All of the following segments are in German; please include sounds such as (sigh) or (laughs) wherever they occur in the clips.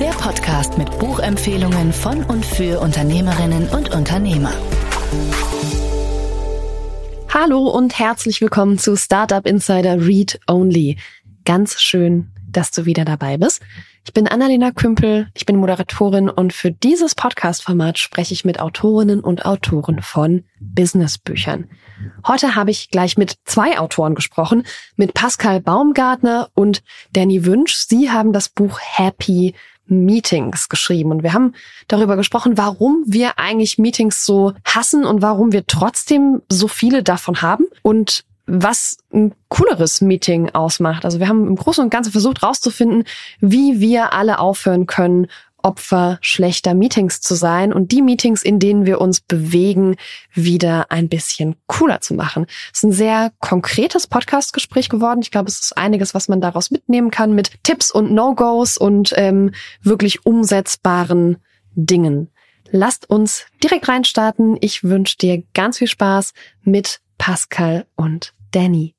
Der Podcast mit Buchempfehlungen von und für Unternehmerinnen und Unternehmer. Hallo und herzlich willkommen zu Startup Insider Read Only. Ganz schön, dass du wieder dabei bist. Ich bin Annalena Kümpel, ich bin Moderatorin und für dieses Podcast-Format spreche ich mit Autorinnen und Autoren von Businessbüchern. Heute habe ich gleich mit zwei Autoren gesprochen, mit Pascal Baumgartner und Danny Wünsch. Sie haben das Buch Happy Meetings geschrieben und wir haben darüber gesprochen, warum wir eigentlich Meetings so hassen und warum wir trotzdem so viele davon haben und was ein cooleres Meeting ausmacht. Also wir haben im Großen und Ganzen versucht herauszufinden, wie wir alle aufhören können, Opfer schlechter Meetings zu sein und die Meetings, in denen wir uns bewegen, wieder ein bisschen cooler zu machen. Es ist ein sehr konkretes Podcast-Gespräch geworden. Ich glaube, es ist einiges, was man daraus mitnehmen kann mit Tipps und No-Gos und ähm, wirklich umsetzbaren Dingen. Lasst uns direkt reinstarten. Ich wünsche dir ganz viel Spaß mit Pascal und Danny.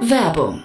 Werbung.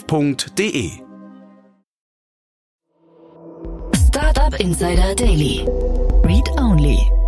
startup.de. Startup Insider Daily. Read Only.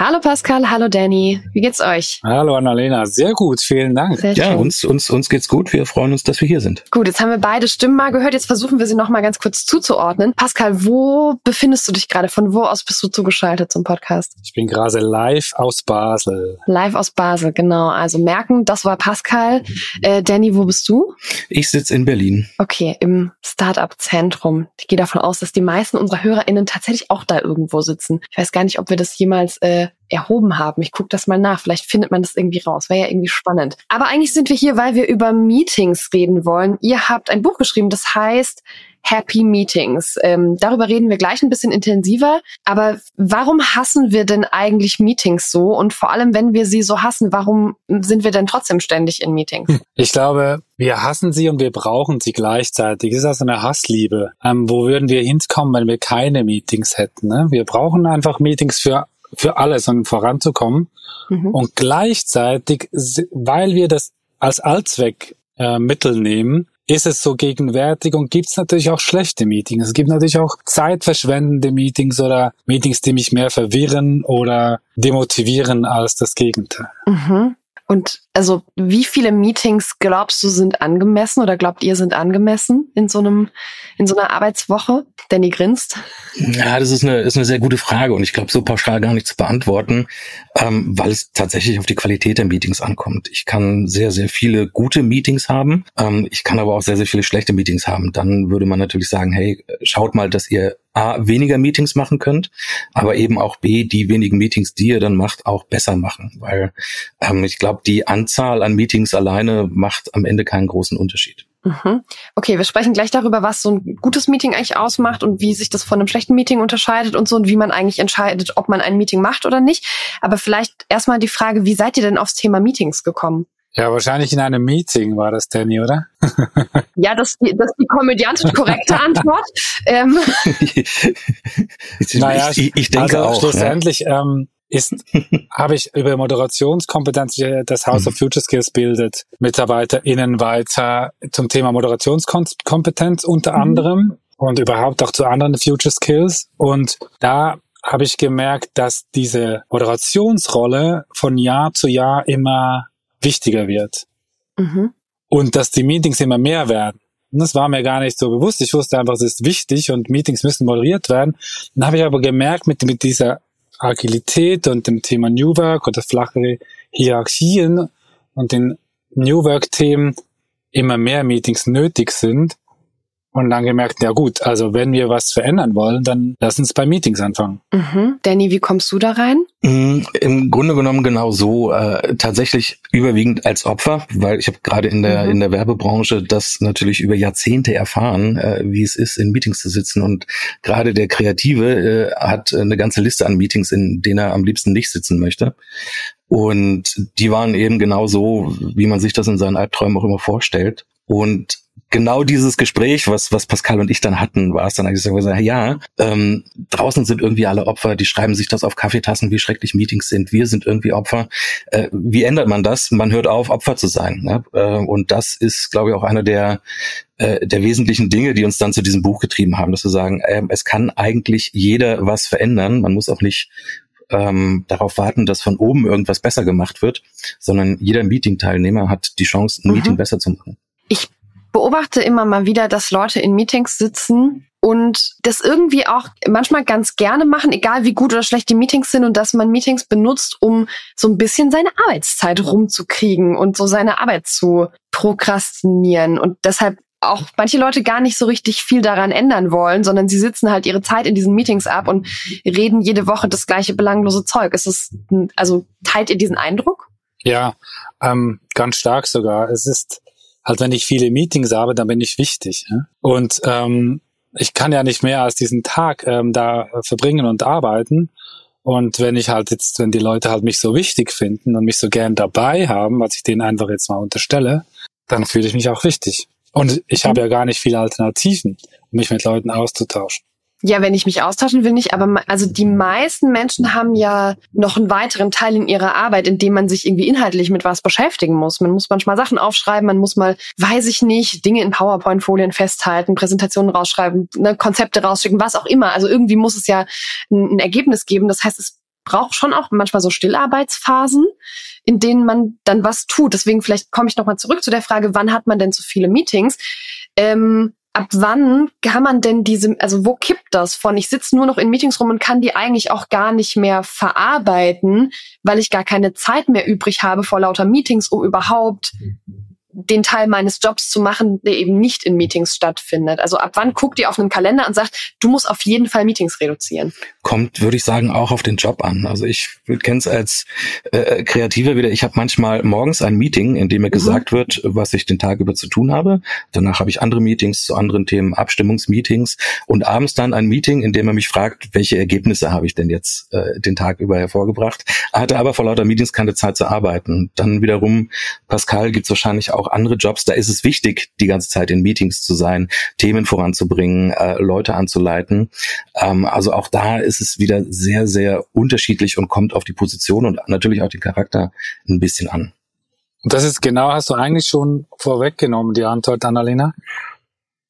Hallo Pascal, hallo Danny. Wie geht's euch? Hallo Annalena, sehr gut, vielen Dank. Sehr Ja, schön. uns, uns, uns geht's gut. Wir freuen uns, dass wir hier sind. Gut, jetzt haben wir beide Stimmen mal gehört. Jetzt versuchen wir sie noch mal ganz kurz zuzuordnen. Pascal, wo befindest du dich gerade? Von wo aus bist du zugeschaltet zum Podcast? Ich bin gerade live aus Basel. Live aus Basel, genau. Also merken, das war Pascal. Äh, Danny, wo bist du? Ich sitze in Berlin. Okay, im Startup-Zentrum. Ich gehe davon aus, dass die meisten unserer HörerInnen tatsächlich auch da irgendwo sitzen. Ich weiß gar nicht, ob wir das jemals äh, erhoben haben. Ich gucke das mal nach. Vielleicht findet man das irgendwie raus. Wäre ja irgendwie spannend. Aber eigentlich sind wir hier, weil wir über Meetings reden wollen. Ihr habt ein Buch geschrieben, das heißt Happy Meetings. Ähm, darüber reden wir gleich ein bisschen intensiver. Aber warum hassen wir denn eigentlich Meetings so? Und vor allem, wenn wir sie so hassen, warum sind wir denn trotzdem ständig in Meetings? Ich glaube, wir hassen sie und wir brauchen sie gleichzeitig. Es ist also eine Hassliebe. Ähm, wo würden wir hinkommen, wenn wir keine Meetings hätten? Ne? Wir brauchen einfach Meetings für für alles, um voranzukommen. Mhm. Und gleichzeitig, weil wir das als Allzweck äh, nehmen, ist es so gegenwärtig und gibt es natürlich auch schlechte Meetings. Es gibt natürlich auch zeitverschwendende Meetings oder Meetings, die mich mehr verwirren oder demotivieren als das Gegenteil. Mhm. Und also, wie viele Meetings glaubst du sind angemessen oder glaubt ihr sind angemessen in so einem, in so einer Arbeitswoche? Danny grinst. Ja, das ist eine, ist eine sehr gute Frage und ich glaube, so pauschal gar nicht zu beantworten, ähm, weil es tatsächlich auf die Qualität der Meetings ankommt. Ich kann sehr, sehr viele gute Meetings haben. Ähm, ich kann aber auch sehr, sehr viele schlechte Meetings haben. Dann würde man natürlich sagen, hey, schaut mal, dass ihr A, weniger Meetings machen könnt, aber eben auch B, die wenigen Meetings, die ihr dann macht, auch besser machen. Weil ähm, ich glaube, die Anzahl an Meetings alleine macht am Ende keinen großen Unterschied. Mhm. Okay, wir sprechen gleich darüber, was so ein gutes Meeting eigentlich ausmacht und wie sich das von einem schlechten Meeting unterscheidet und so und wie man eigentlich entscheidet, ob man ein Meeting macht oder nicht. Aber vielleicht erstmal die Frage, wie seid ihr denn aufs Thema Meetings gekommen? Ja, wahrscheinlich in einem Meeting war das, Danny, oder? (laughs) Ja, das, das ist die komödiantisch korrekte (laughs) Antwort. Ähm, ich, Naja, ich, ich denke also auch. Ja. schlussendlich ähm, ist, habe ich über Moderationskompetenz, äh, das House of Future Skills bildet MitarbeiterInnen weiter zum Thema Moderationskompetenz unter anderem und überhaupt auch zu anderen Future Skills. Und da habe ich gemerkt, dass diese Moderationsrolle von Jahr zu Jahr immer wichtiger wird mhm. und dass die Meetings immer mehr werden. Und das war mir gar nicht so bewusst. Ich wusste einfach, es ist wichtig und Meetings müssen moderiert werden. Dann habe ich aber gemerkt, mit, mit dieser Agilität und dem Thema New Work oder flachere Hierarchien und den New Work-Themen immer mehr Meetings nötig sind und dann gemerkt, ja gut, also wenn wir was verändern wollen, dann lass uns bei Meetings anfangen. Mhm. Danny, wie kommst du da rein? Mm, Im Grunde genommen genau so. Äh, tatsächlich überwiegend als Opfer, weil ich habe gerade in der mhm. in der Werbebranche das natürlich über Jahrzehnte erfahren, äh, wie es ist, in Meetings zu sitzen. Und gerade der Kreative äh, hat eine ganze Liste an Meetings, in denen er am liebsten nicht sitzen möchte. Und die waren eben genau so, wie man sich das in seinen Albträumen auch immer vorstellt. Und genau dieses Gespräch, was, was Pascal und ich dann hatten, war es dann eigentlich so, ja, ähm, draußen sind irgendwie alle Opfer, die schreiben sich das auf Kaffeetassen, wie schrecklich Meetings sind, wir sind irgendwie Opfer. Äh, wie ändert man das? Man hört auf, Opfer zu sein. Ne? Äh, und das ist, glaube ich, auch einer der, äh, der wesentlichen Dinge, die uns dann zu diesem Buch getrieben haben, dass wir sagen, äh, es kann eigentlich jeder was verändern. Man muss auch nicht ähm, darauf warten, dass von oben irgendwas besser gemacht wird, sondern jeder Meeting-Teilnehmer hat die Chance, ein mhm. Meeting besser zu machen. Ich beobachte immer mal wieder, dass Leute in Meetings sitzen und das irgendwie auch manchmal ganz gerne machen, egal wie gut oder schlecht die Meetings sind und dass man Meetings benutzt, um so ein bisschen seine Arbeitszeit rumzukriegen und so seine Arbeit zu prokrastinieren und deshalb auch manche Leute gar nicht so richtig viel daran ändern wollen, sondern sie sitzen halt ihre Zeit in diesen Meetings ab und reden jede Woche das gleiche belanglose Zeug. Ist es, also teilt ihr diesen Eindruck? Ja, ähm, ganz stark sogar. Es ist, halt wenn ich viele Meetings habe, dann bin ich wichtig. Ja? Und ähm, ich kann ja nicht mehr als diesen Tag ähm, da verbringen und arbeiten. Und wenn ich halt jetzt, wenn die Leute halt mich so wichtig finden und mich so gern dabei haben, was ich denen einfach jetzt mal unterstelle, dann fühle ich mich auch wichtig. Und ich habe ja gar nicht viele Alternativen, um mich mit Leuten auszutauschen. Ja, wenn ich mich austauschen will, nicht. Aber also die meisten Menschen haben ja noch einen weiteren Teil in ihrer Arbeit, in dem man sich irgendwie inhaltlich mit was beschäftigen muss. Man muss manchmal Sachen aufschreiben, man muss mal, weiß ich nicht, Dinge in PowerPoint-Folien festhalten, Präsentationen rausschreiben, ne, Konzepte rausschicken, was auch immer. Also irgendwie muss es ja ein, ein Ergebnis geben. Das heißt, es braucht schon auch manchmal so Stillarbeitsphasen, in denen man dann was tut. Deswegen vielleicht komme ich nochmal zurück zu der Frage, wann hat man denn so viele Meetings? Ähm, ab wann kann man denn diese, also wo kippt das von, ich sitze nur noch in Meetings rum und kann die eigentlich auch gar nicht mehr verarbeiten, weil ich gar keine Zeit mehr übrig habe vor lauter Meetings, um überhaupt den Teil meines Jobs zu machen, der eben nicht in Meetings stattfindet. Also ab wann guckt ihr auf einen Kalender und sagt, du musst auf jeden Fall Meetings reduzieren? Kommt, würde ich sagen, auch auf den Job an. Also ich kenne es als äh, Kreativer wieder. Ich habe manchmal morgens ein Meeting, in dem mir mhm. gesagt wird, was ich den Tag über zu tun habe. Danach habe ich andere Meetings zu anderen Themen, Abstimmungsmeetings und abends dann ein Meeting, in dem er mich fragt, welche Ergebnisse habe ich denn jetzt äh, den Tag über hervorgebracht. Er hatte aber vor lauter Meetings keine Zeit zu arbeiten. Dann wiederum, Pascal gibt es wahrscheinlich auch andere Jobs, da ist es wichtig, die ganze Zeit in Meetings zu sein, Themen voranzubringen, äh, Leute anzuleiten. Ähm, also auch da ist es wieder sehr, sehr unterschiedlich und kommt auf die Position und natürlich auch den Charakter ein bisschen an. Das ist genau, hast du eigentlich schon vorweggenommen, die Antwort, Annalena.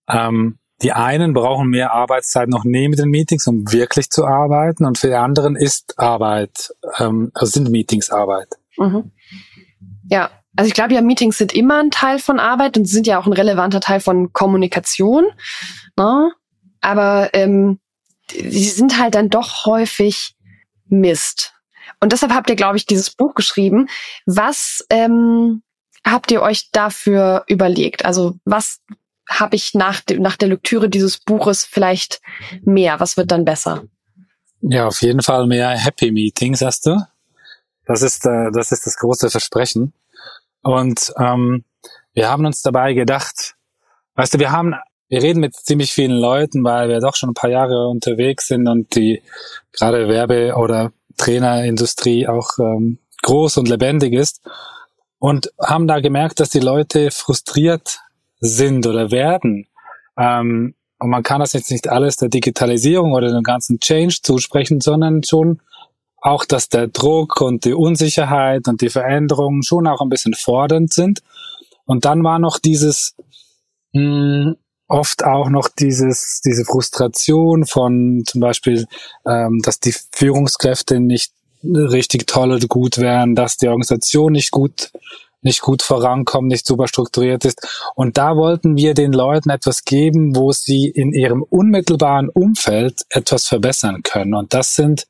Ähm, die einen brauchen mehr Arbeitszeit noch neben den Meetings, um wirklich zu arbeiten, und für die anderen ist Arbeit, ähm, also sind Meetings Arbeit. Mhm. Ja, also ich glaube ja, Meetings sind immer ein Teil von Arbeit und sind ja auch ein relevanter Teil von Kommunikation. Ne? Aber ähm, die sind halt dann doch häufig Mist. Und deshalb habt ihr, glaube ich, dieses Buch geschrieben. Was ähm, habt ihr euch dafür überlegt? Also was habe ich nach, de nach der Lektüre dieses Buches vielleicht mehr? Was wird dann besser? Ja, auf jeden Fall mehr Happy Meetings, hast du. Das ist, äh, das ist das große Versprechen. Und ähm, wir haben uns dabei gedacht, weißt du, wir haben, wir reden mit ziemlich vielen Leuten, weil wir doch schon ein paar Jahre unterwegs sind und die gerade Werbe- oder Trainerindustrie auch ähm, groß und lebendig ist. Und haben da gemerkt, dass die Leute frustriert sind oder werden. Ähm, und man kann das jetzt nicht alles der Digitalisierung oder dem ganzen Change zusprechen, sondern schon auch, dass der Druck und die Unsicherheit und die Veränderungen schon auch ein bisschen fordernd sind. Und dann war noch dieses, mh, hm, oft auch noch dieses, diese Frustration von zum Beispiel, ähm, dass die Führungskräfte nicht richtig toll oder gut wären, dass die Organisation nicht gut nicht gut vorankommt, nicht super strukturiert ist. Und da wollten wir den Leuten etwas geben, wo sie in ihrem unmittelbaren Umfeld etwas verbessern können. Und das sind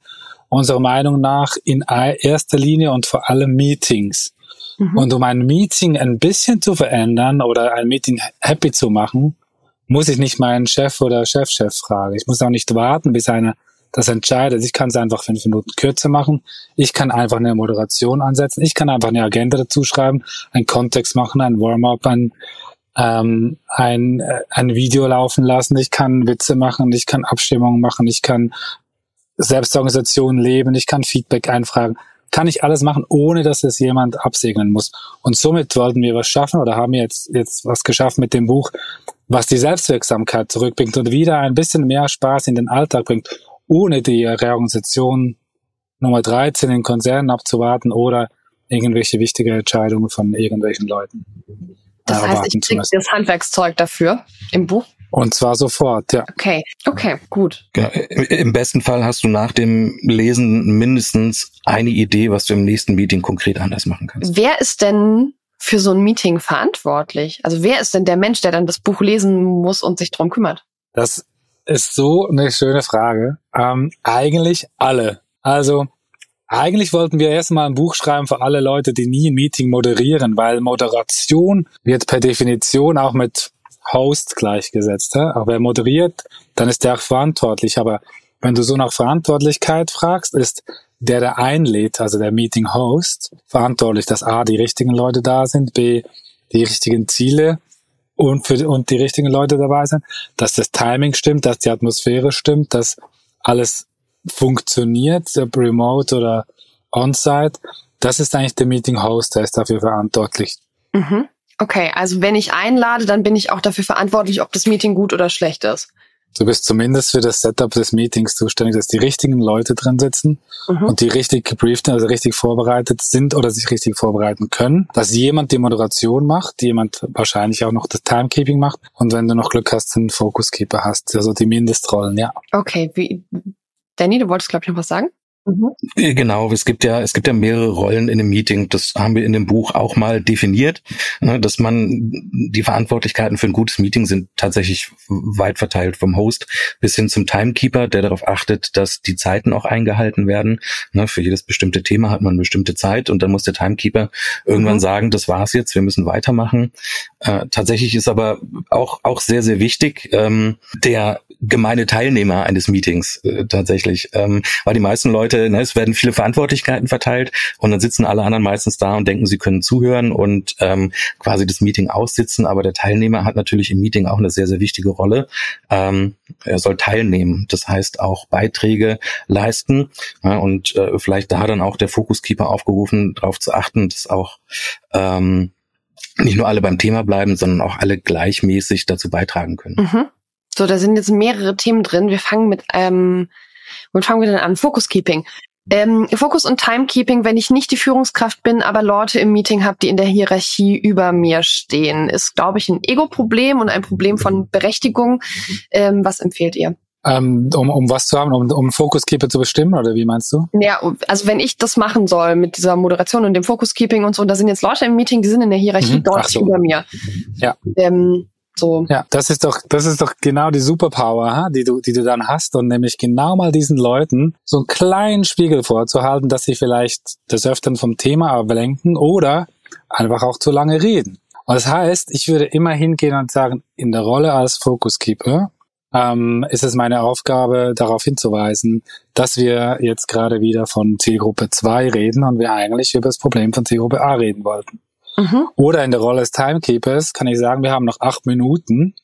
unserer Meinung nach in erster Linie und vor allem Meetings. Mhm. Und um ein Meeting ein bisschen zu verändern oder ein Meeting happy zu machen, muss ich nicht meinen Chef oder Chefchef -Chef fragen. Ich muss auch nicht warten, bis einer das entscheidet. Ich kann es einfach fünf Minuten kürzer machen. Ich kann einfach eine Moderation ansetzen. Ich kann einfach eine Agenda dazu schreiben, einen Kontext machen, ein Warm-up, ein, ähm, ein, äh, ein Video laufen lassen. Ich kann Witze machen. Ich kann Abstimmungen machen. Ich kann Selbstorganisation leben. Ich kann Feedback einfragen. Kann ich alles machen, ohne dass es jemand absegnen muss. Und somit wollten wir was schaffen oder haben jetzt, jetzt was geschaffen mit dem Buch, was die Selbstwirksamkeit zurückbringt und wieder ein bisschen mehr Spaß in den Alltag bringt ohne die Reorganisation Nummer 13 in Konzernen abzuwarten oder irgendwelche wichtige Entscheidungen von irgendwelchen Leuten. Das heißt, ich kriege das Handwerkszeug dafür im Buch? Und zwar sofort, ja. Okay, okay, gut. Genau. Im besten Fall hast du nach dem Lesen mindestens eine Idee, was du im nächsten Meeting konkret anders machen kannst. Wer ist denn für so ein Meeting verantwortlich? Also wer ist denn der Mensch, der dann das Buch lesen muss und sich drum kümmert? Das ist so eine schöne Frage. Ähm, eigentlich alle. Also eigentlich wollten wir erstmal ein Buch schreiben für alle Leute, die nie ein Meeting moderieren, weil Moderation wird per Definition auch mit Host gleichgesetzt. He? Auch wer moderiert, dann ist der auch verantwortlich. Aber wenn du so nach Verantwortlichkeit fragst, ist der, der einlädt, also der Meeting Host, verantwortlich, dass A, die richtigen Leute da sind, B, die richtigen Ziele und, für, und die richtigen Leute dabei sind, dass das Timing stimmt, dass die Atmosphäre stimmt, dass alles funktioniert, remote oder on-site. Das ist eigentlich der Meeting Host, der ist dafür verantwortlich. Mhm. Okay, also wenn ich einlade, dann bin ich auch dafür verantwortlich, ob das Meeting gut oder schlecht ist. Du bist zumindest für das Setup des Meetings zuständig, dass die richtigen Leute drin sitzen mhm. und die richtig gebrieft, also richtig vorbereitet sind oder sich richtig vorbereiten können. Dass jemand die Moderation macht, jemand wahrscheinlich auch noch das Timekeeping macht und wenn du noch Glück hast, einen Focuskeeper hast, also die Mindestrollen, ja. Okay, wie, Danny, du wolltest glaube ich noch was sagen? Mhm. Äh, genau, es gibt ja, es gibt ja mehrere Rollen in einem Meeting. Das haben wir in dem Buch auch mal definiert, ne, dass man die Verantwortlichkeiten für ein gutes Meeting sind tatsächlich weit verteilt vom Host bis hin zum Timekeeper, der darauf achtet, dass die Zeiten auch eingehalten werden. Ne, für jedes bestimmte Thema hat man eine bestimmte Zeit und dann muss der Timekeeper irgendwann mhm. sagen, das war's jetzt, wir müssen weitermachen. Äh, tatsächlich ist aber auch auch sehr sehr wichtig ähm, der gemeine Teilnehmer eines Meetings äh, tatsächlich, ähm, weil die meisten Leute, ne, es werden viele Verantwortlichkeiten verteilt und dann sitzen alle anderen meistens da und denken, sie können zuhören und ähm, quasi das Meeting aussitzen, aber der Teilnehmer hat natürlich im Meeting auch eine sehr, sehr wichtige Rolle. Ähm, er soll teilnehmen, das heißt auch Beiträge leisten ja, und äh, vielleicht da dann auch der Fokuskeeper aufgerufen, darauf zu achten, dass auch ähm, nicht nur alle beim Thema bleiben, sondern auch alle gleichmäßig dazu beitragen können. Mhm. So, da sind jetzt mehrere Themen drin. Wir fangen mit, ähm, womit fangen wir denn an? Focus Keeping. Ähm, Fokus und Timekeeping, wenn ich nicht die Führungskraft bin, aber Leute im Meeting habe, die in der Hierarchie über mir stehen, ist, glaube ich, ein Ego-Problem und ein Problem von Berechtigung. Ähm, was empfehlt ihr? Ähm, um, um was zu haben, um, um Focus-Keeper zu bestimmen, oder wie meinst du? Ja, also wenn ich das machen soll mit dieser Moderation und dem Focus-Keeping und so, da sind jetzt Leute im Meeting, die sind in der Hierarchie mhm. dort so. über mir. Ja. Ähm, so. Ja, das ist doch, das ist doch genau die Superpower, die du, die du dann hast und nämlich genau mal diesen Leuten so einen kleinen Spiegel vorzuhalten, dass sie vielleicht des Öfteren vom Thema ablenken oder einfach auch zu lange reden. Und das heißt, ich würde immer hingehen und sagen, in der Rolle als Focus Keeper ähm, ist es meine Aufgabe, darauf hinzuweisen, dass wir jetzt gerade wieder von Zielgruppe 2 reden und wir eigentlich über das Problem von Zielgruppe A reden wollten. Mhm. Oder in der Rolle des Timekeepers kann ich sagen, wir haben noch acht Minuten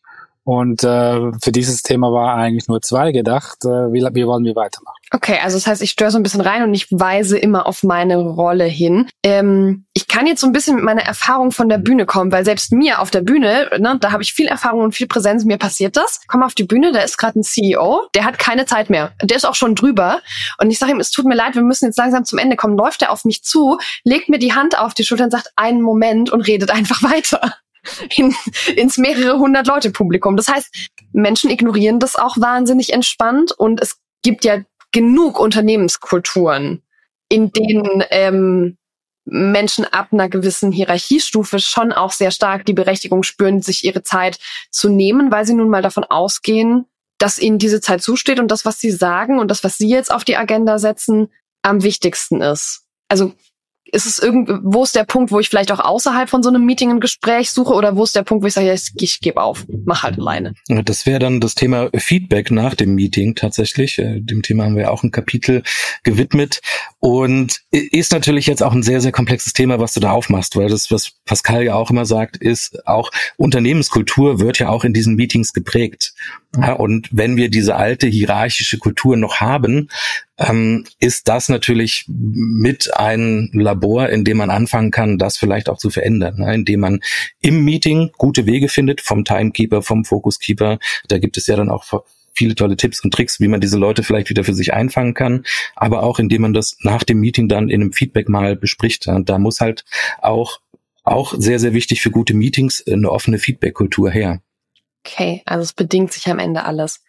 und äh, für dieses Thema war eigentlich nur zwei gedacht. Äh, wie, wie wollen wir weitermachen? Okay, also das heißt, ich störe so ein bisschen rein und ich weise immer auf meine Rolle hin. Ähm, ich kann jetzt so ein bisschen mit meiner Erfahrung von der Bühne kommen, weil selbst mir auf der Bühne, ne, da habe ich viel Erfahrung und viel Präsenz, mir passiert das. Komm auf die Bühne, da ist gerade ein CEO, der hat keine Zeit mehr. Der ist auch schon drüber. Und ich sage ihm, es tut mir leid, wir müssen jetzt langsam zum Ende kommen. Läuft er auf mich zu, legt mir die Hand auf die Schulter und sagt, einen Moment und redet einfach (laughs) weiter in, ins mehrere hundert Leute Publikum. Das heißt, Menschen ignorieren das auch wahnsinnig entspannt und es gibt ja genug Unternehmenskulturen, in denen ähm, Menschen ab einer gewissen Hierarchiestufe schon auch sehr stark die Berechtigung spüren, sich ihre Zeit zu nehmen, weil sie nun mal davon ausgehen, dass ihnen diese Zeit zusteht und das, was sie sagen und das, was sie jetzt auf die Agenda setzen, am wichtigsten ist. Also ist es irgendwie, wo ist der Punkt, wo ich vielleicht auch außerhalb von so einem Meeting ein Gespräch suche oder wo ist der Punkt, wo ich sage, ja, ich, ich gebe auf, mach halt alleine? Das wäre dann das Thema Feedback nach dem Meeting tatsächlich. Äh, dem Thema haben wir auch ein Kapitel gewidmet und ist natürlich jetzt auch ein sehr, sehr komplexes Thema, was du da aufmachst, weil das, was Pascal ja auch immer sagt, ist auch Unternehmenskultur wird ja auch in diesen Meetings geprägt. Ja, und wenn wir diese alte hierarchische Kultur noch haben, ähm, ist das natürlich mit ein Labor, in dem man anfangen kann, das vielleicht auch zu verändern, ne? indem man im Meeting gute Wege findet, vom Timekeeper, vom Focuskeeper. Da gibt es ja dann auch viele tolle Tipps und Tricks, wie man diese Leute vielleicht wieder für sich einfangen kann, aber auch indem man das nach dem Meeting dann in einem Feedback mal bespricht. Und da muss halt auch auch sehr, sehr wichtig für gute Meetings eine offene Feedback-Kultur her. Okay, also es bedingt sich am Ende alles.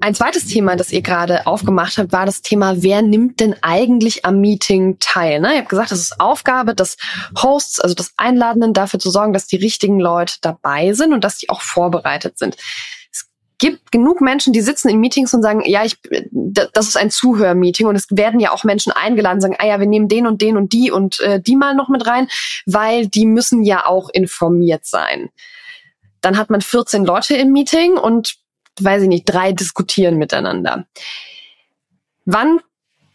Ein zweites Thema, das ihr gerade aufgemacht habt, war das Thema, wer nimmt denn eigentlich am Meeting teil? Ne? Ihr habt gesagt, es ist Aufgabe des Hosts, also des Einladenden, dafür zu sorgen, dass die richtigen Leute dabei sind und dass die auch vorbereitet sind. Es gibt genug Menschen, die sitzen in Meetings und sagen, ja, ich, das ist ein Zuhörmeeting und es werden ja auch Menschen eingeladen, sagen, ah ja, wir nehmen den und den und die und äh, die mal noch mit rein, weil die müssen ja auch informiert sein. Dann hat man 14 Leute im Meeting und, weiß ich nicht, drei diskutieren miteinander. Wann,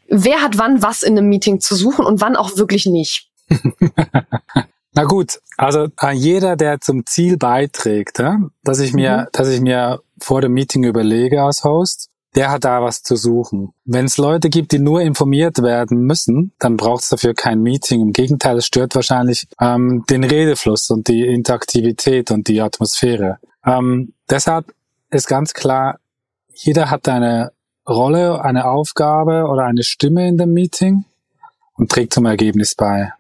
wer hat wann was in einem Meeting zu suchen und wann auch wirklich nicht? (laughs) Na gut, also äh, jeder, der zum Ziel beiträgt, dass ich mir, mhm. dass ich mir vor dem Meeting überlege als Host, der hat da was zu suchen. Wenn es Leute gibt, die nur informiert werden müssen, dann braucht es dafür kein Meeting. Im Gegenteil, es stört wahrscheinlich ähm, den Redefluss und die Interaktivität und die Atmosphäre. Ähm, deshalb ist ganz klar, jeder hat eine Rolle, eine Aufgabe oder eine Stimme in dem Meeting und trägt zum Ergebnis bei.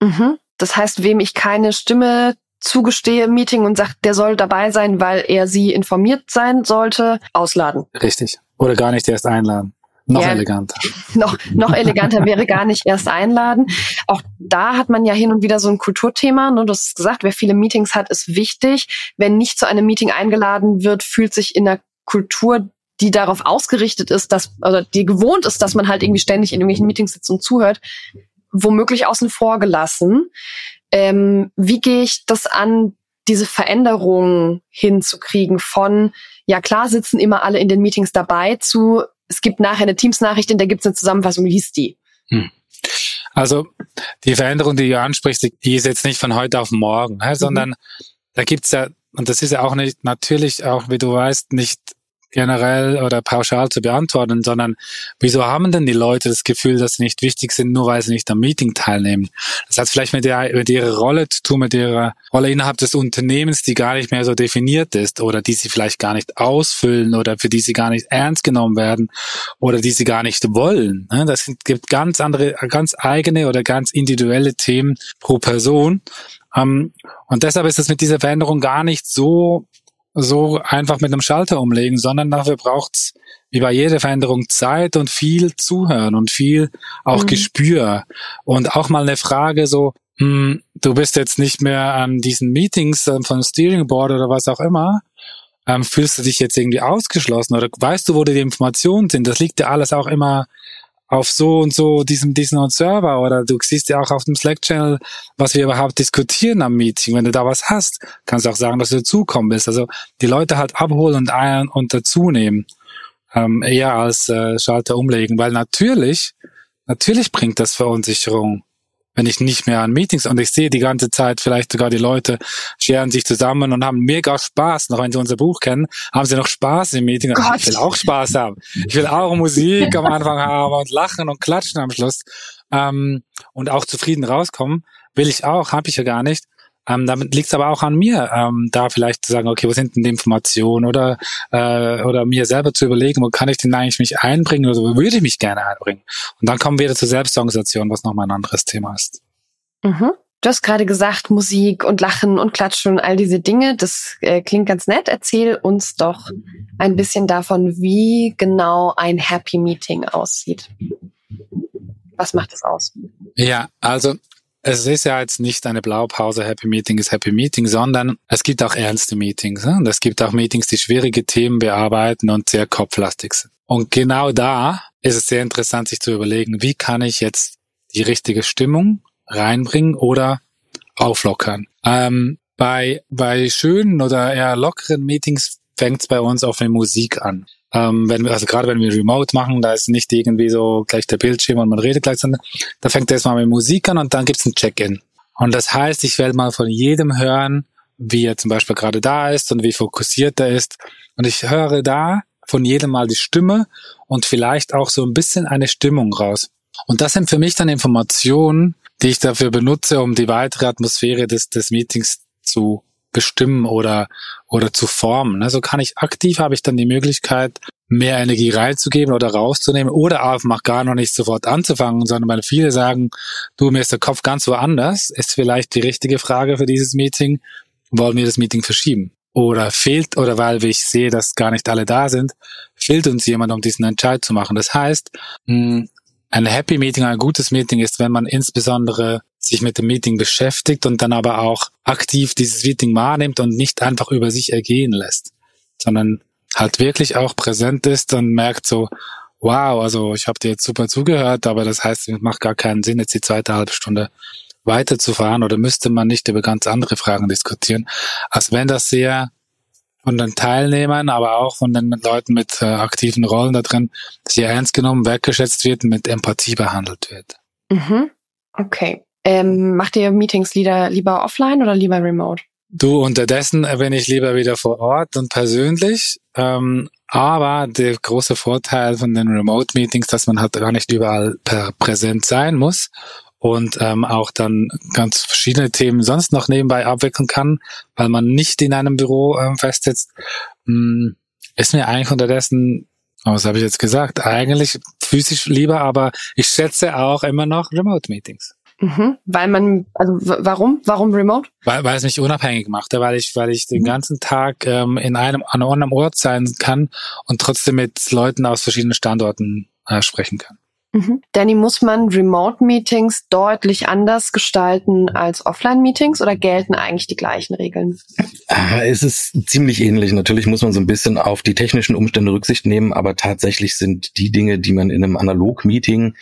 Mhm. Das heißt, wem ich keine Stimme zugestehe im Meeting und sagt, der soll dabei sein, weil er sie informiert sein sollte, ausladen. Richtig. Oder gar nicht erst einladen. Noch ja, eleganter. (laughs) Noch, noch eleganter wäre gar nicht erst einladen. Auch da hat man ja hin und wieder so ein Kulturthema. Ne? Du hast gesagt, wer viele Meetings hat, ist wichtig. Wer nicht zu einem Meeting eingeladen wird, fühlt sich in der Kultur, die darauf ausgerichtet ist, dass, oder die gewohnt ist, dass man halt irgendwie ständig in irgendwelchen Meetings sitzt und zuhört, womöglich außen vor gelassen ähm, wie gehe ich das an, diese Veränderung hinzukriegen von, ja klar sitzen immer alle in den Meetings dabei, zu, es gibt nachher eine Teams-Nachricht, in der gibt es eine Zusammenfassung, liest die. Hm. Also die Veränderung, die du ansprichst, die ist jetzt nicht von heute auf morgen, ne, mhm. sondern da gibt's ja, und das ist ja auch nicht, natürlich auch, wie du weißt, nicht generell oder pauschal zu beantworten, sondern wieso haben denn die Leute das Gefühl, dass sie nicht wichtig sind, nur weil sie nicht am Meeting teilnehmen? Das hat vielleicht mit, der, mit ihrer Rolle zu tun, mit ihrer Rolle innerhalb des Unternehmens, die gar nicht mehr so definiert ist oder die sie vielleicht gar nicht ausfüllen oder für die sie gar nicht ernst genommen werden oder die sie gar nicht wollen. Ne? Das gibt ganz andere, ganz eigene oder ganz individuelle Themen pro Person. Ähm, und deshalb ist es mit dieser Veränderung gar nicht so so einfach mit einem Schalter umlegen, sondern dafür braucht's wie bei jeder Veränderung Zeit und viel Zuhören und viel auch mhm. Gespür und auch mal eine Frage so, hm, du bist jetzt nicht mehr an diesen Meetings äh, vom Steering Board oder was auch immer, ähm, fühlst du dich jetzt irgendwie ausgeschlossen oder weißt du, wo die Informationen sind? Das liegt ja alles auch immer auf so und so diesem, diesen Server oder du siehst ja auch auf dem Slack-Channel, was wir überhaupt diskutieren am Meeting. Wenn du da was hast, kannst du auch sagen, dass du dazukommen bist. Also die Leute halt abholen und ein und dazunehmen, ähm, eher als äh, Schalter umlegen, weil natürlich, natürlich bringt das Verunsicherung wenn ich nicht mehr an Meetings und ich sehe die ganze Zeit vielleicht sogar die Leute scheren sich zusammen und haben mega Spaß. Noch wenn sie unser Buch kennen, haben sie noch Spaß im Meeting. Gott. Ich will auch Spaß haben. Ich will auch Musik am Anfang haben und lachen und klatschen am Schluss ähm, und auch zufrieden rauskommen. Will ich auch, habe ich ja gar nicht. Ähm, damit liegt es aber auch an mir, ähm, da vielleicht zu sagen, okay, wo sind denn die Informationen oder äh, oder mir selber zu überlegen, wo kann ich denn eigentlich mich einbringen oder wo würde ich mich gerne einbringen. Und dann kommen wir wieder zur Selbstorganisation, was nochmal ein anderes Thema ist. Mhm. Du hast gerade gesagt, Musik und Lachen und Klatschen und all diese Dinge, das äh, klingt ganz nett. Erzähl uns doch ein bisschen davon, wie genau ein Happy Meeting aussieht Was macht das aus? Ja, also es ist ja jetzt nicht eine Blaupause, Happy Meeting ist Happy Meeting, sondern es gibt auch ernste Meetings. Und es gibt auch Meetings, die schwierige Themen bearbeiten und sehr kopflastig sind. Und genau da ist es sehr interessant, sich zu überlegen, wie kann ich jetzt die richtige Stimmung reinbringen oder auflockern. Ähm, bei, bei schönen oder eher lockeren Meetings fängt es bei uns auf mit Musik an. Ähm, wenn wir, also gerade wenn wir Remote machen, da ist nicht irgendwie so gleich der Bildschirm und man redet gleich, sondern da fängt erstmal mit Musik an und dann gibt's ein Check-in. Und das heißt, ich werde mal von jedem hören, wie er zum Beispiel gerade da ist und wie fokussiert er ist. Und ich höre da von jedem mal die Stimme und vielleicht auch so ein bisschen eine Stimmung raus. Und das sind für mich dann Informationen, die ich dafür benutze, um die weitere Atmosphäre des, des Meetings zu bestimmen oder, oder zu formen. Also kann ich aktiv, habe ich dann die Möglichkeit, mehr Energie reinzugeben oder rauszunehmen oder auch mal gar noch nicht sofort anzufangen, sondern weil viele sagen, du, mir ist der Kopf ganz woanders, ist vielleicht die richtige Frage für dieses Meeting, wollen wir das Meeting verschieben? Oder fehlt, oder weil ich sehe, dass gar nicht alle da sind, fehlt uns jemand, um diesen Entscheid zu machen. Das heißt, hm, ein Happy Meeting, ein gutes Meeting ist, wenn man insbesondere sich mit dem Meeting beschäftigt und dann aber auch aktiv dieses Meeting wahrnimmt und nicht einfach über sich ergehen lässt, sondern halt wirklich auch präsent ist und merkt so, wow, also ich habe dir jetzt super zugehört, aber das heißt, es macht gar keinen Sinn, jetzt die zweite halbe Stunde weiterzufahren oder müsste man nicht über ganz andere Fragen diskutieren, als wenn das sehr von den Teilnehmern, aber auch von den Leuten mit äh, aktiven Rollen da drin sehr ernst genommen, wertgeschätzt wird und mit Empathie behandelt wird. Mhm. Okay. Ähm, macht ihr Meetings lieber, lieber offline oder lieber remote? Du, unterdessen bin ich lieber wieder vor Ort und persönlich. Ähm, aber der große Vorteil von den Remote-Meetings, dass man halt gar nicht überall per präsent sein muss und ähm, auch dann ganz verschiedene Themen sonst noch nebenbei abwickeln kann, weil man nicht in einem Büro ähm, festsitzt, mh, hm, ist mir eigentlich unterdessen, oh, was habe ich jetzt gesagt, eigentlich physisch lieber, aber ich schätze auch immer noch Remote-Meetings. Mhm, weil man, also warum? Warum Remote? Weil, weil es mich unabhängig macht, weil ich, weil ich den mhm. ganzen Tag ähm, in einem an einem Ort sein kann und trotzdem mit Leuten aus verschiedenen Standorten äh, sprechen kann. Mhm. Danny, muss man Remote-Meetings deutlich anders gestalten als Offline-Meetings oder gelten eigentlich die gleichen Regeln? Ah, es ist ziemlich ähnlich. Natürlich muss man so ein bisschen auf die technischen Umstände Rücksicht nehmen, aber tatsächlich sind die Dinge, die man in einem Analog-Meeting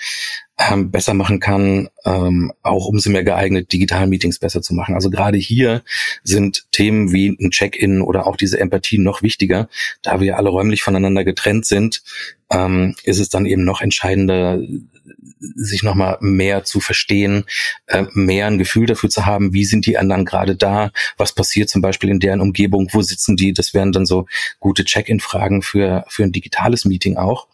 ähm, besser machen kann, ähm, auch umso mehr geeignet, digitalen Meetings besser zu machen. Also gerade hier sind Themen wie ein Check-in oder auch diese Empathie noch wichtiger, da wir alle räumlich voneinander getrennt sind, ähm, ist es dann eben noch entscheidender, sich nochmal mehr zu verstehen, äh, mehr ein Gefühl dafür zu haben, wie sind die anderen gerade da, was passiert zum Beispiel in deren Umgebung, wo sitzen die, das wären dann so gute Check-in-Fragen für, für ein digitales Meeting auch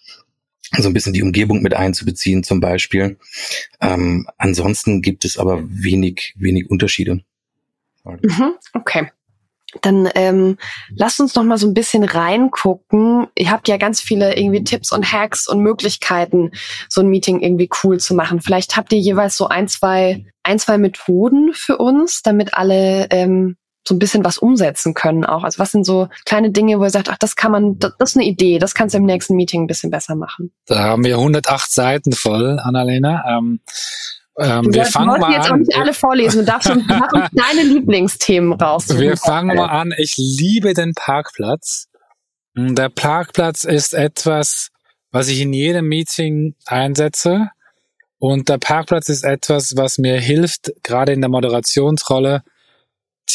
so ein bisschen die Umgebung mit einzubeziehen zum Beispiel. Ähm, ansonsten gibt es aber wenig, wenig Unterschiede. Mhm, okay. Dann ähm, lasst uns noch mal so ein bisschen reingucken. Ihr habt ja ganz viele irgendwie Tipps und Hacks und Möglichkeiten, so ein Meeting irgendwie cool zu machen. Vielleicht habt ihr jeweils so ein, zwei, ein, zwei Methoden für uns, damit alle ähm, so ein bisschen was umsetzen können auch. Also was sind so kleine Dinge, wo ihr sagt, ach, das kann man, das, ist eine Idee, das kannst du im nächsten Meeting ein bisschen besser machen. Da haben wir 108 Seiten voll, Annalena. Ähm, ähm, wir fangen mal jetzt an. auch nicht alle vorlesen. Du darfst uns, uns deine (laughs) Lieblingsthemen raus. Wir fangen mal an. Ich liebe den Parkplatz. Der Parkplatz ist etwas, was ich in jedem Meeting einsetze. Und der Parkplatz ist etwas, was mir hilft, gerade in der Moderationsrolle,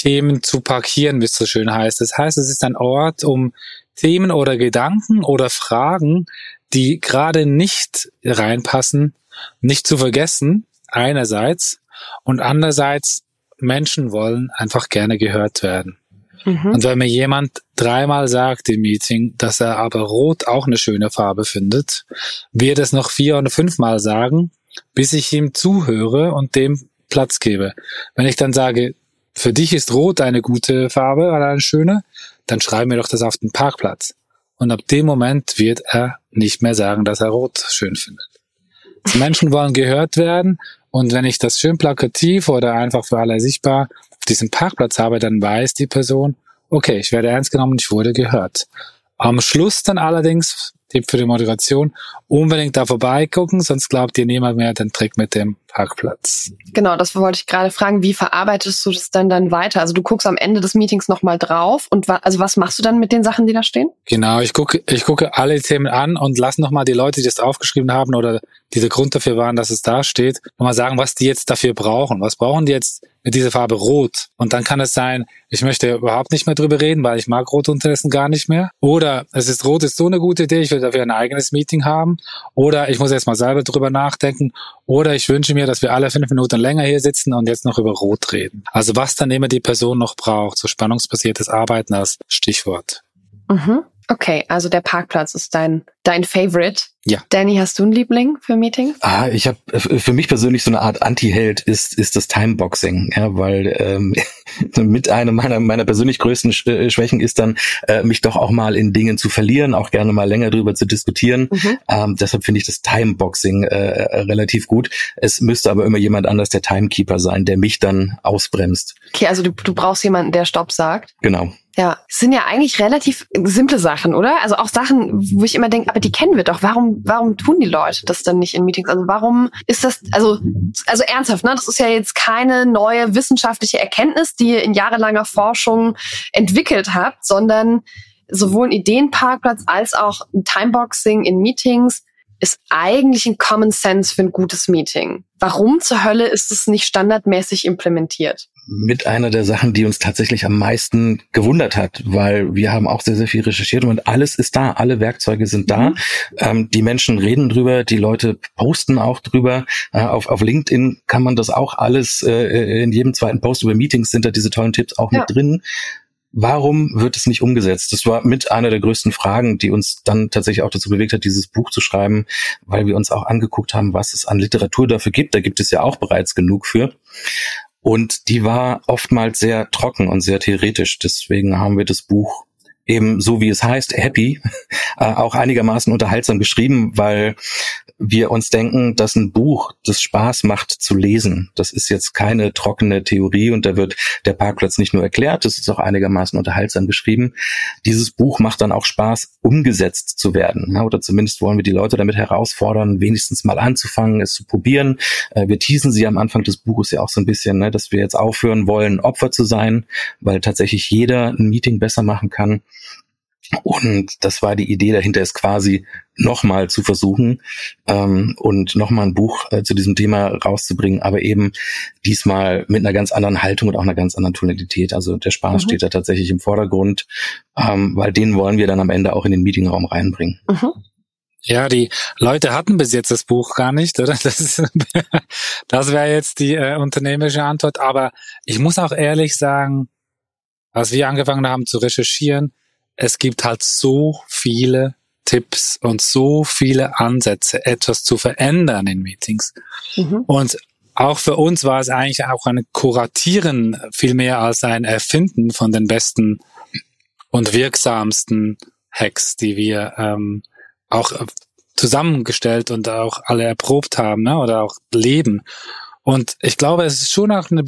Themen zu parkieren, wie es so schön heißt. Das heißt, es ist ein Ort, um Themen oder Gedanken oder Fragen, die gerade nicht reinpassen, nicht zu vergessen, einerseits, und andererseits Menschen wollen einfach gerne gehört werden. Mhm. Und wenn mir jemand dreimal sagt im Meeting, dass er aber Rot auch eine schöne Farbe findet, wird es noch vier oder fünfmal sagen, bis ich ihm zuhöre und dem Platz gebe. Wenn ich dann sage, für dich ist Rot eine gute Farbe oder eine schöne, dann schreiben wir doch das auf den Parkplatz. Und ab dem Moment wird er nicht mehr sagen, dass er Rot schön findet. Die Menschen wollen gehört werden und wenn ich das schön plakativ oder einfach für alle sichtbar auf diesem Parkplatz habe, dann weiß die Person, okay, ich werde ernst genommen, ich wurde gehört. Am Schluss dann allerdings Tipp für die Moderation. Unbedingt da vorbeigucken, sonst glaubt ihr niemand mehr den Trick mit dem Parkplatz. Genau, das wollte ich gerade fragen. Wie verarbeitest du das dann dann weiter? Also du guckst am Ende des Meetings nochmal drauf und wa also was machst du dann mit den Sachen, die da stehen? Genau, ich gucke, ich gucke alle Themen an und lass nochmal die Leute, die das aufgeschrieben haben oder die der Grund dafür waren, dass es da steht, nochmal sagen, was die jetzt dafür brauchen. Was brauchen die jetzt mit dieser Farbe Rot? Und dann kann es sein, ich möchte überhaupt nicht mehr drüber reden, weil ich mag Rot unterdessen gar nicht mehr. Oder es ist Rot ist so eine gute Idee, ich will dafür ein eigenes Meeting haben. Oder ich muss jetzt mal selber drüber nachdenken. Oder ich wünsche mir, dass wir alle fünf Minuten länger hier sitzen und jetzt noch über Rot reden. Also was dann immer die Person noch braucht, so spannungsbasiertes Arbeiten als Stichwort. Mhm. Okay, also der Parkplatz ist dein, dein Favorite. Ja. Danny, hast du einen Liebling für Meetings? Ah, ich habe für mich persönlich so eine Art Anti-Held ist ist das Timeboxing, ja, weil ähm, (laughs) mit einer meiner meiner persönlich größten äh, Schwächen ist dann äh, mich doch auch mal in Dingen zu verlieren, auch gerne mal länger drüber zu diskutieren. Mhm. Ähm, deshalb finde ich das Timeboxing äh, relativ gut. Es müsste aber immer jemand anders der Timekeeper sein, der mich dann ausbremst. Okay, also du, du brauchst jemanden, der Stopp sagt. Genau. Ja, es sind ja eigentlich relativ simple Sachen, oder? Also auch Sachen, wo ich immer denke, aber die kennen wir doch. Warum, warum tun die Leute das dann nicht in Meetings? Also warum ist das, also, also ernsthaft, ne? Das ist ja jetzt keine neue wissenschaftliche Erkenntnis, die ihr in jahrelanger Forschung entwickelt habt, sondern sowohl ein Ideenparkplatz als auch ein Timeboxing in Meetings ist eigentlich ein Common Sense für ein gutes Meeting. Warum zur Hölle ist es nicht standardmäßig implementiert? Mit einer der Sachen, die uns tatsächlich am meisten gewundert hat, weil wir haben auch sehr, sehr viel recherchiert und alles ist da, alle Werkzeuge sind da. Mhm. Ähm, die Menschen reden drüber, die Leute posten auch drüber. Äh, auf, auf LinkedIn kann man das auch alles, äh, in jedem zweiten Post über Meetings sind da diese tollen Tipps auch ja. mit drin. Warum wird es nicht umgesetzt? Das war mit einer der größten Fragen, die uns dann tatsächlich auch dazu bewegt hat, dieses Buch zu schreiben, weil wir uns auch angeguckt haben, was es an Literatur dafür gibt. Da gibt es ja auch bereits genug für. Und die war oftmals sehr trocken und sehr theoretisch. Deswegen haben wir das Buch eben so wie es heißt, happy, (laughs) äh, auch einigermaßen unterhaltsam geschrieben, weil wir uns denken, dass ein Buch das Spaß macht zu lesen. Das ist jetzt keine trockene Theorie und da wird der Parkplatz nicht nur erklärt, das ist auch einigermaßen unterhaltsam geschrieben. Dieses Buch macht dann auch Spaß, umgesetzt zu werden. Oder zumindest wollen wir die Leute damit herausfordern, wenigstens mal anzufangen, es zu probieren. Äh, wir teasen sie am Anfang des Buches ja auch so ein bisschen, ne, dass wir jetzt aufhören wollen, Opfer zu sein, weil tatsächlich jeder ein Meeting besser machen kann. Und das war die Idee dahinter, es quasi nochmal zu versuchen ähm, und nochmal ein Buch äh, zu diesem Thema rauszubringen, aber eben diesmal mit einer ganz anderen Haltung und auch einer ganz anderen Tonalität. Also der Spaß mhm. steht da tatsächlich im Vordergrund, ähm, weil den wollen wir dann am Ende auch in den Meetingraum reinbringen. Mhm. Ja, die Leute hatten bis jetzt das Buch gar nicht, oder? Das, (laughs) das wäre jetzt die äh, unternehmerische Antwort. Aber ich muss auch ehrlich sagen, als wir angefangen haben zu recherchieren, es gibt halt so viele Tipps und so viele Ansätze, etwas zu verändern in Meetings. Mhm. Und auch für uns war es eigentlich auch ein Kuratieren viel mehr als ein Erfinden von den besten und wirksamsten Hacks, die wir ähm, auch zusammengestellt und auch alle erprobt haben ne, oder auch leben. Und ich glaube, es ist schon auch eine,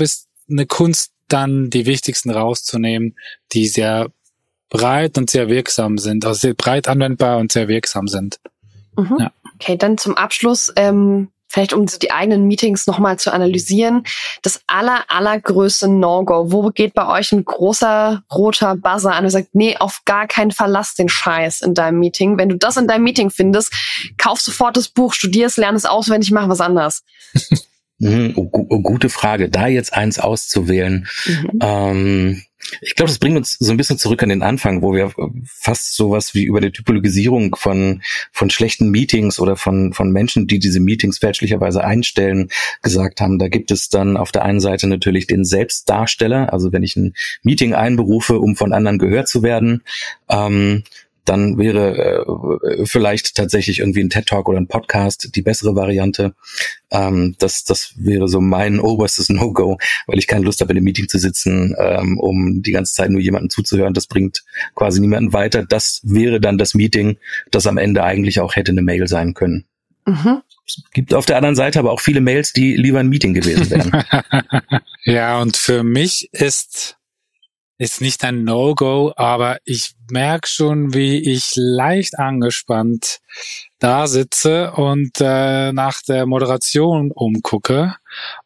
eine Kunst, dann die wichtigsten rauszunehmen, die sehr breit und sehr wirksam sind, also sehr breit anwendbar und sehr wirksam sind. Mhm. Ja. Okay, dann zum Abschluss, ähm, vielleicht um die eigenen Meetings nochmal zu analysieren, das aller, allergrößte No-Go. Wo geht bei euch ein großer roter Buzzer an und sagt, nee, auf gar keinen Fall lass den Scheiß in deinem Meeting. Wenn du das in deinem Meeting findest, kauf sofort das Buch, studier es, lern es auswendig, mach was anderes. (laughs) Mhm, oh, oh, gute Frage. Da jetzt eins auszuwählen. Mhm. Ähm, ich glaube, das bringt uns so ein bisschen zurück an den Anfang, wo wir fast sowas wie über die Typologisierung von, von schlechten Meetings oder von, von Menschen, die diese Meetings fälschlicherweise einstellen, gesagt haben. Da gibt es dann auf der einen Seite natürlich den Selbstdarsteller, also wenn ich ein Meeting einberufe, um von anderen gehört zu werden, ähm, dann wäre äh, vielleicht tatsächlich irgendwie ein TED Talk oder ein Podcast die bessere Variante. Ähm, das, das wäre so mein oberstes (laughs) No-Go, weil ich keine Lust habe, in einem Meeting zu sitzen, ähm, um die ganze Zeit nur jemanden zuzuhören. Das bringt quasi niemanden weiter. Das wäre dann das Meeting, das am Ende eigentlich auch hätte eine Mail sein können. Mhm. Es gibt auf der anderen Seite aber auch viele Mails, die lieber ein Meeting gewesen wären. (laughs) ja, und für mich ist ist nicht ein No-Go, aber ich merke schon, wie ich leicht angespannt da sitze und äh, nach der Moderation umgucke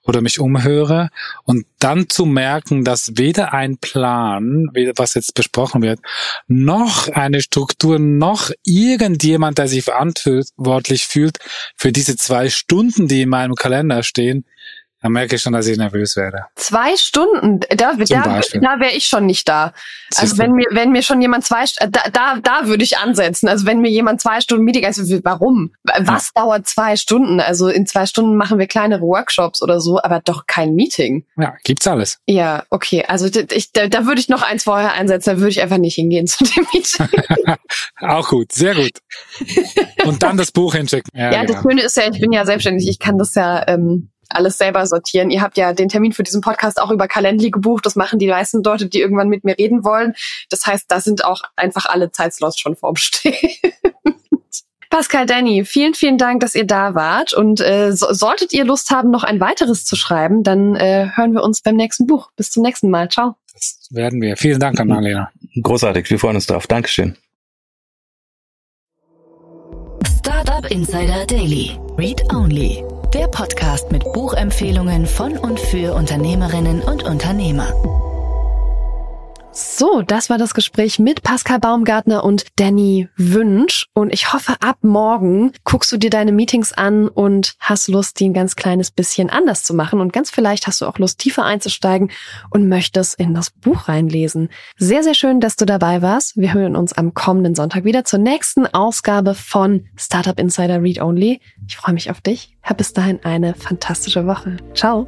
oder mich umhöre. Und dann zu merken, dass weder ein Plan, was jetzt besprochen wird, noch eine Struktur, noch irgendjemand, der sich verantwortlich fühlt für diese zwei Stunden, die in meinem Kalender stehen, dann merke ich schon, dass ich nervös werde. Zwei Stunden, da, da, da wäre ich schon nicht da. Also wenn mir, wenn mir schon jemand zwei, da, da, da würde ich ansetzen. Also wenn mir jemand zwei Stunden Meeting, also warum? Was ja. dauert zwei Stunden? Also in zwei Stunden machen wir kleinere Workshops oder so, aber doch kein Meeting. Ja, gibt's alles. Ja, okay. Also ich, da, da würde ich noch eins vorher einsetzen, da würde ich einfach nicht hingehen zu dem Meeting. (laughs) Auch gut, sehr gut. Und dann das Buch hinschicken. (laughs) Ja, ja genau. das Schöne ist ja, ich bin ja selbstständig, ich kann das ja ähm, alles selber sortieren. Ihr habt ja den Termin für diesen Podcast auch über Calendly gebucht. Das machen die meisten Leute, die irgendwann mit mir reden wollen. Das heißt, da sind auch einfach alle Zeitslots schon vorbestellt. (laughs) Pascal, Danny, vielen, vielen Dank, dass ihr da wart. Und äh, so, solltet ihr Lust haben, noch ein weiteres zu schreiben, dann äh, hören wir uns beim nächsten Buch. Bis zum nächsten Mal. Ciao. Das werden wir. Vielen Dank, Annalena. Großartig. Wir freuen uns drauf. Dankeschön. Startup Insider Daily. Read Only. Der Podcast mit Buchempfehlungen von und für Unternehmerinnen und Unternehmer. So, das war das Gespräch mit Pascal Baumgartner und Danny Wünsch. Und ich hoffe, ab morgen guckst du dir deine Meetings an und hast Lust, die ein ganz kleines bisschen anders zu machen. Und ganz vielleicht hast du auch Lust, tiefer einzusteigen und möchtest in das Buch reinlesen. Sehr, sehr schön, dass du dabei warst. Wir hören uns am kommenden Sonntag wieder zur nächsten Ausgabe von Startup Insider Read Only. Ich freue mich auf dich. Hab bis dahin eine fantastische Woche. Ciao.